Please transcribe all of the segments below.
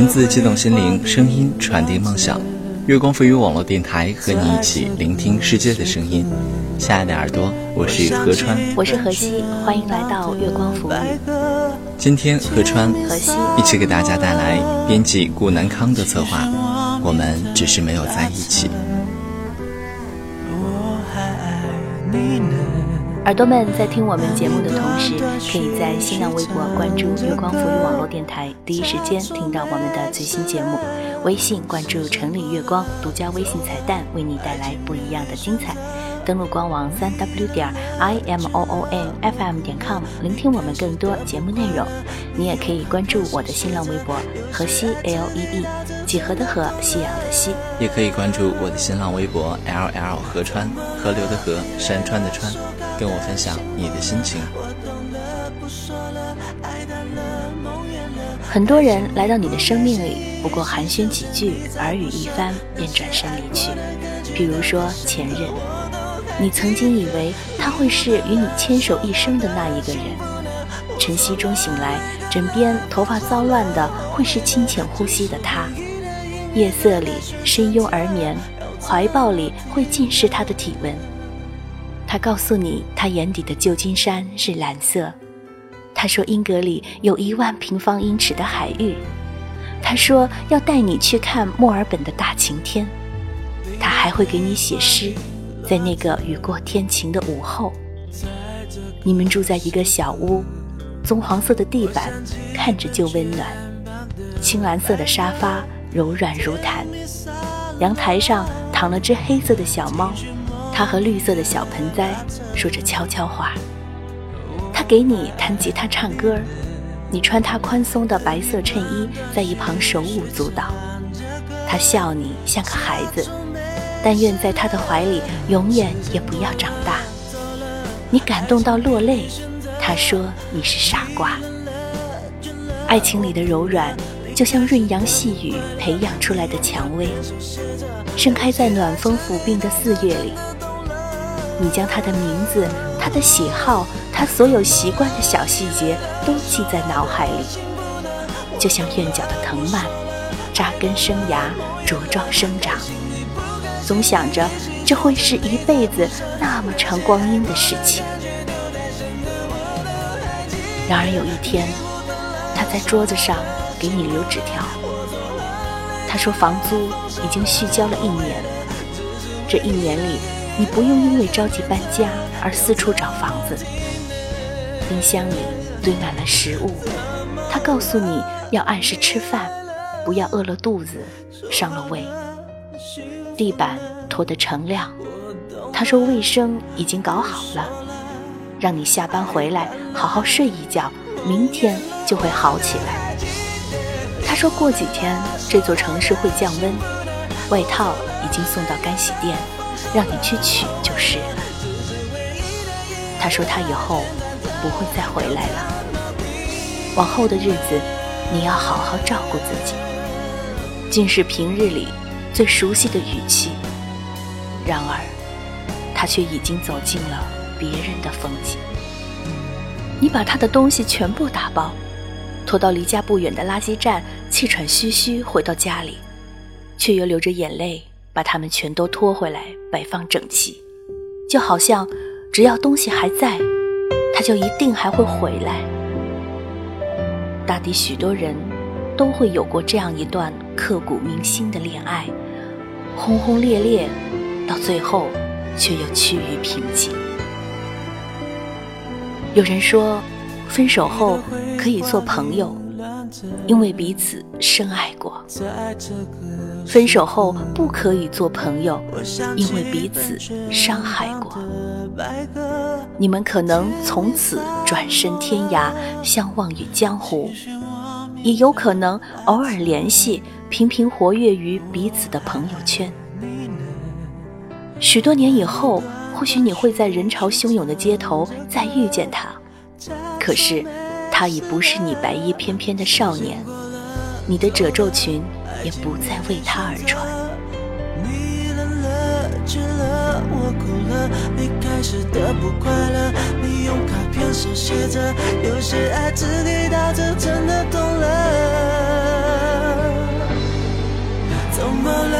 文字激动心灵，声音传递梦想。月光赋予网络电台和你一起聆听世界的声音。亲爱的耳朵，我是何川，我是何西，欢迎来到月光赋予。今天何川、何西一起给大家带来编辑顾南康的策划。我们只是没有在一起。耳朵们在听我们节目的同时，可以在新浪微博关注“月光浮语网络电台”，第一时间听到我们的最新节目。微信关注“城里月光”，独家微信彩蛋，为你带来不一样的精彩。登录官网三 w 点 i m o o n f m 点 com，聆听我们更多节目内容。你也可以关注我的新浪微博“河西 l e e”，几何的河，夕阳的西。也可以关注我的新浪微博 “l l 河川”，河流的河，山川的川。跟我分享你的心情。很多人来到你的生命里，不过寒暄几句，耳语一番，便转身离去。比如说前任，你曾经以为他会是与你牵手一生的那一个人。晨曦中醒来，枕边头发骚乱的会是轻浅呼吸的他；夜色里深拥而眠，怀抱里会尽是他的体温。他告诉你，他眼底的旧金山是蓝色。他说，英格里有一万平方英尺的海域。他说，要带你去看墨尔本的大晴天。他还会给你写诗，在那个雨过天晴的午后。你们住在一个小屋，棕黄色的地板看着就温暖，青蓝色的沙发柔软如毯，阳台上躺了只黑色的小猫。他和绿色的小盆栽说着悄悄话。他给你弹吉他唱歌，你穿他宽松的白色衬衣，在一旁手舞足蹈。他笑你像个孩子，但愿在他的怀里永远也不要长大。你感动到落泪，他说你是傻瓜。爱情里的柔软，就像润阳细雨培养出来的蔷薇，盛开在暖风抚病的四月里。你将他的名字、他的喜好、他所有习惯的小细节都记在脑海里，就像院角的藤蔓，扎根生芽，茁壮生长。总想着这会是一辈子那么长光阴的事情。然而有一天，他在桌子上给你留纸条，他说房租已经续交了一年，这一年里。你不用因为着急搬家而四处找房子。冰箱里堆满了食物，他告诉你要按时吃饭，不要饿了肚子，伤了胃。地板拖得锃亮，他说卫生已经搞好了，让你下班回来好好睡一觉，明天就会好起来。他说过几天这座城市会降温，外套已经送到干洗店。让你去取就是了。他说他以后不会再回来了。往后的日子，你要好好照顾自己。尽是平日里最熟悉的语气。然而，他却已经走进了别人的风景。你把他的东西全部打包，拖到离家不远的垃圾站，气喘吁吁回到家里，却又流着眼泪。把它们全都拖回来，摆放整齐，就好像只要东西还在，他就一定还会回来。大抵许多人都会有过这样一段刻骨铭心的恋爱，轰轰烈烈，到最后却又趋于平静。有人说，分手后可以做朋友，因为彼此深爱过。分手后不可以做朋友，因为彼此伤害过。你们可能从此转身天涯，相忘于江湖；也有可能偶尔联系，频频活跃于彼此的朋友圈。许多年以后，或许你会在人潮汹涌的街头再遇见他，可是他已不是你白衣翩翩的少年，你的褶皱裙也不再为他而穿。你冷了，倦了，我哭了，开的不快乐。你用卡片手写着，有些爱，真的了。怎么了？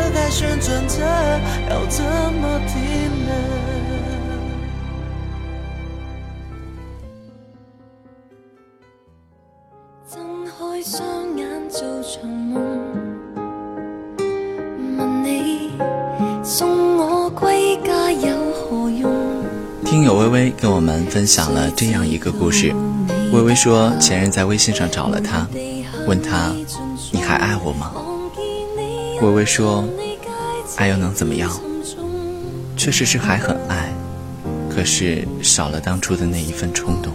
跟我们分享了这样一个故事。微微说，前任在微信上找了她，问她：“你还爱我吗？”微微说：“爱又能怎么样？确实是还很爱，可是少了当初的那一份冲动。”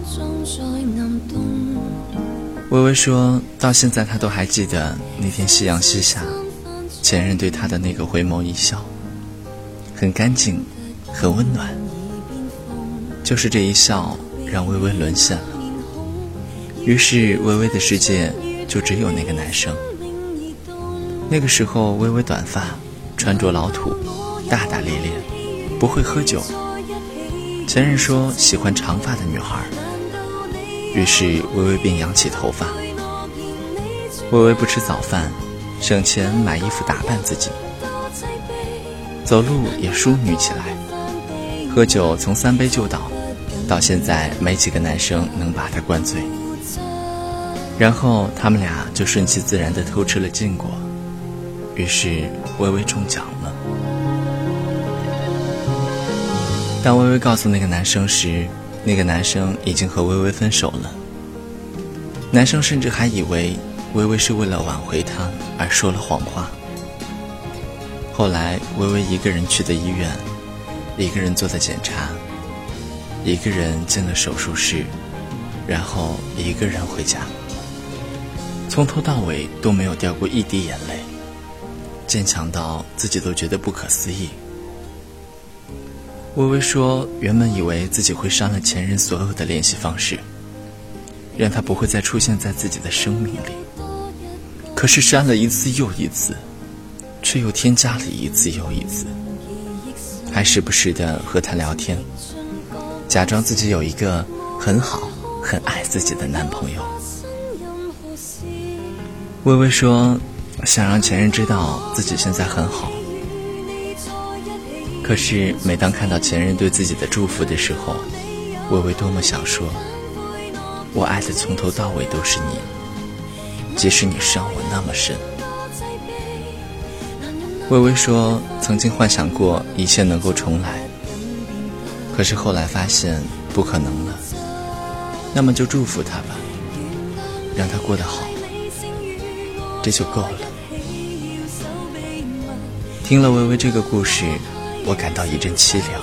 微微说到现在，她都还记得那天夕阳西下，前任对她的那个回眸一笑，很干净，很温暖。就是这一笑，让微微沦陷了。于是，微微的世界就只有那个男生。那个时候，微微短发，穿着老土，大大咧咧，不会喝酒。前任说喜欢长发的女孩，于是微微便扬起头发。微微不吃早饭，省钱买衣服打扮自己，走路也淑女起来，喝酒从三杯就倒。到现在，没几个男生能把他灌醉。然后他们俩就顺其自然地偷吃了禁果，于是微微中奖了。当微微告诉那个男生时，那个男生已经和微微分手了。男生甚至还以为微微是为了挽回他而说了谎话。后来，微微一个人去的医院，一个人做的检查。一个人进了手术室，然后一个人回家，从头到尾都没有掉过一滴眼泪，坚强到自己都觉得不可思议。微微说：“原本以为自己会删了前任所有的联系方式，让他不会再出现在自己的生命里。可是删了一次又一次，却又添加了一次又一次，还时不时的和他聊天。”假装自己有一个很好、很爱自己的男朋友。微微说：“想让前任知道自己现在很好。”可是每当看到前任对自己的祝福的时候，微微多么想说：“我爱的从头到尾都是你，即使你伤我那么深。”微微说：“曾经幻想过一切能够重来。”可是后来发现不可能了，那么就祝福他吧，让他过得好，这就够了。听了微微这个故事，我感到一阵凄凉。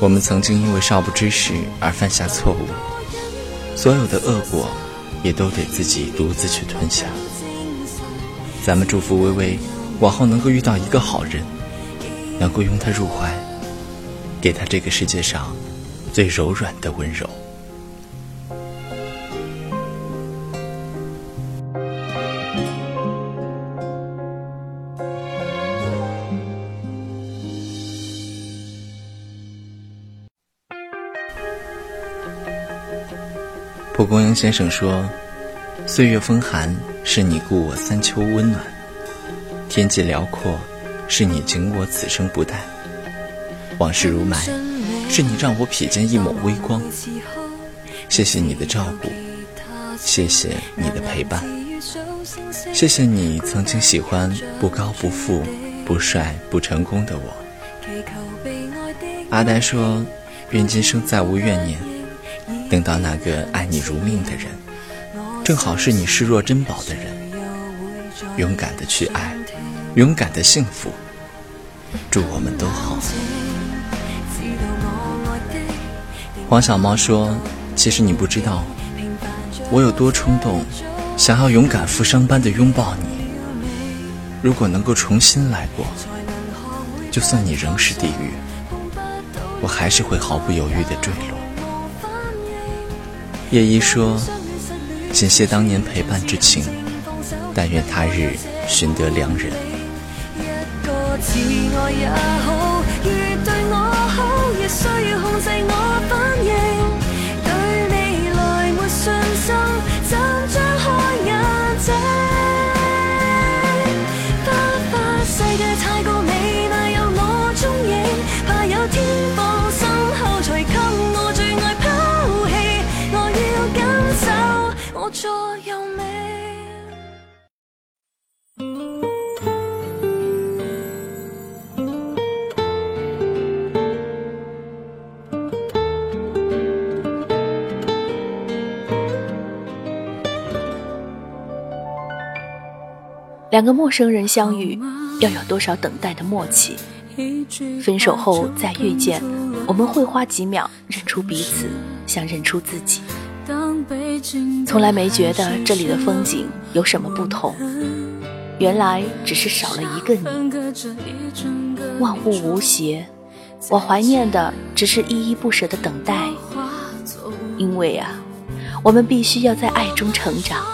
我们曾经因为少不知事而犯下错误，所有的恶果也都得自己独自去吞下。咱们祝福微微，往后能够遇到一个好人，能够拥他入怀。给他这个世界上最柔软的温柔。蒲公英先生说：“岁月风寒，是你顾我三秋温暖；天际辽阔，是你景我此生不淡。”往事如霾，是你让我瞥见一抹微光。谢谢你的照顾，谢谢你的陪伴，谢谢你曾经喜欢不高不富、不帅不成功的我。阿呆说：“愿今生再无怨念，等到那个爱你如命的人，正好是你视若珍宝的人。勇敢的去爱，勇敢的幸福，祝我们都好。”黄小猫说：“其实你不知道，我有多冲动，想要勇敢负伤般的拥抱你。如果能够重新来过，就算你仍是地狱，我还是会毫不犹豫的坠落。”叶一说：“谨谢当年陪伴之情，但愿他日寻得良人。”似爱也好，如对我好，亦需要控制我两个陌生人相遇，要有多少等待的默契？分手后再遇见，我们会花几秒认出彼此，像认出自己。从来没觉得这里的风景有什么不同，原来只是少了一个你。万物无邪，我怀念的只是依依不舍的等待。因为啊，我们必须要在爱中成长，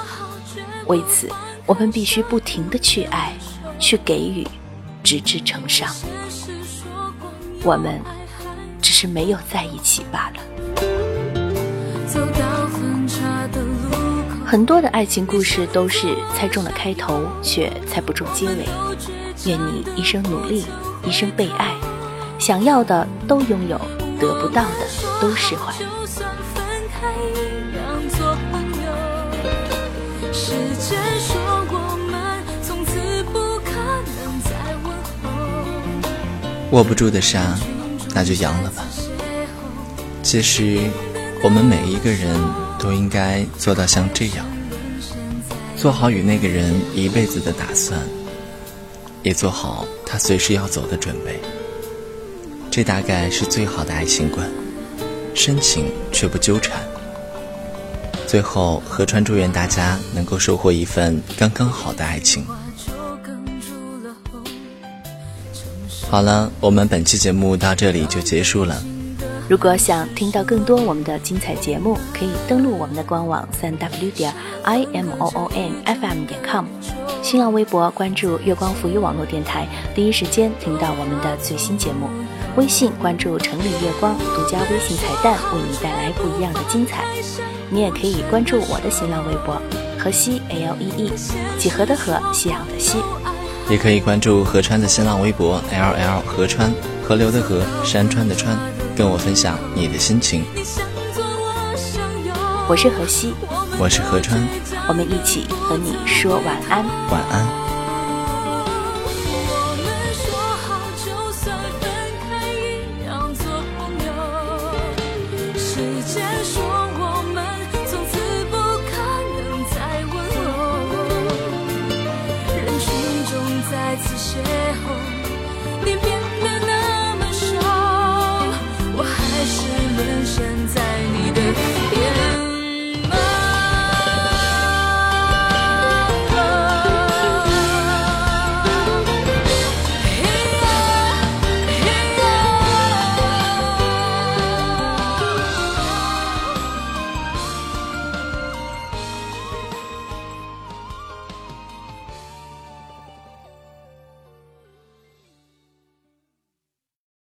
为此。我们必须不停的去爱，去给予，直至成伤。我们只是没有在一起罢了。很多的爱情故事都是猜中了开头，却猜不中结尾。愿你一生努力，一生被爱，想要的都拥有，得不到的都释怀。时间说过们从此不可能再问候握不住的沙，那就扬了吧。其实，我们每一个人都应该做到像这样，做好与那个人一辈子的打算，也做好他随时要走的准备。这大概是最好的爱情观，深情却不纠缠。最后，何川祝愿大家能够收获一份刚刚好的爱情。好了，我们本期节目到这里就结束了。如果想听到更多我们的精彩节目，可以登录我们的官网三 w 点 i m o o n f m 点 com，新浪微博关注月光浮语网络电台，第一时间听到我们的最新节目。微信关注城里月光，独家微信彩蛋，为你带来不一样的精彩。你也可以关注我的新浪微博河西 l e e，几何的河，夕阳的夕。也可以关注河川的新浪微博 L L 河川，河流的河，山川的川，跟我分享你的心情。我是河西，我是河川，我们一起和你说晚安，晚安。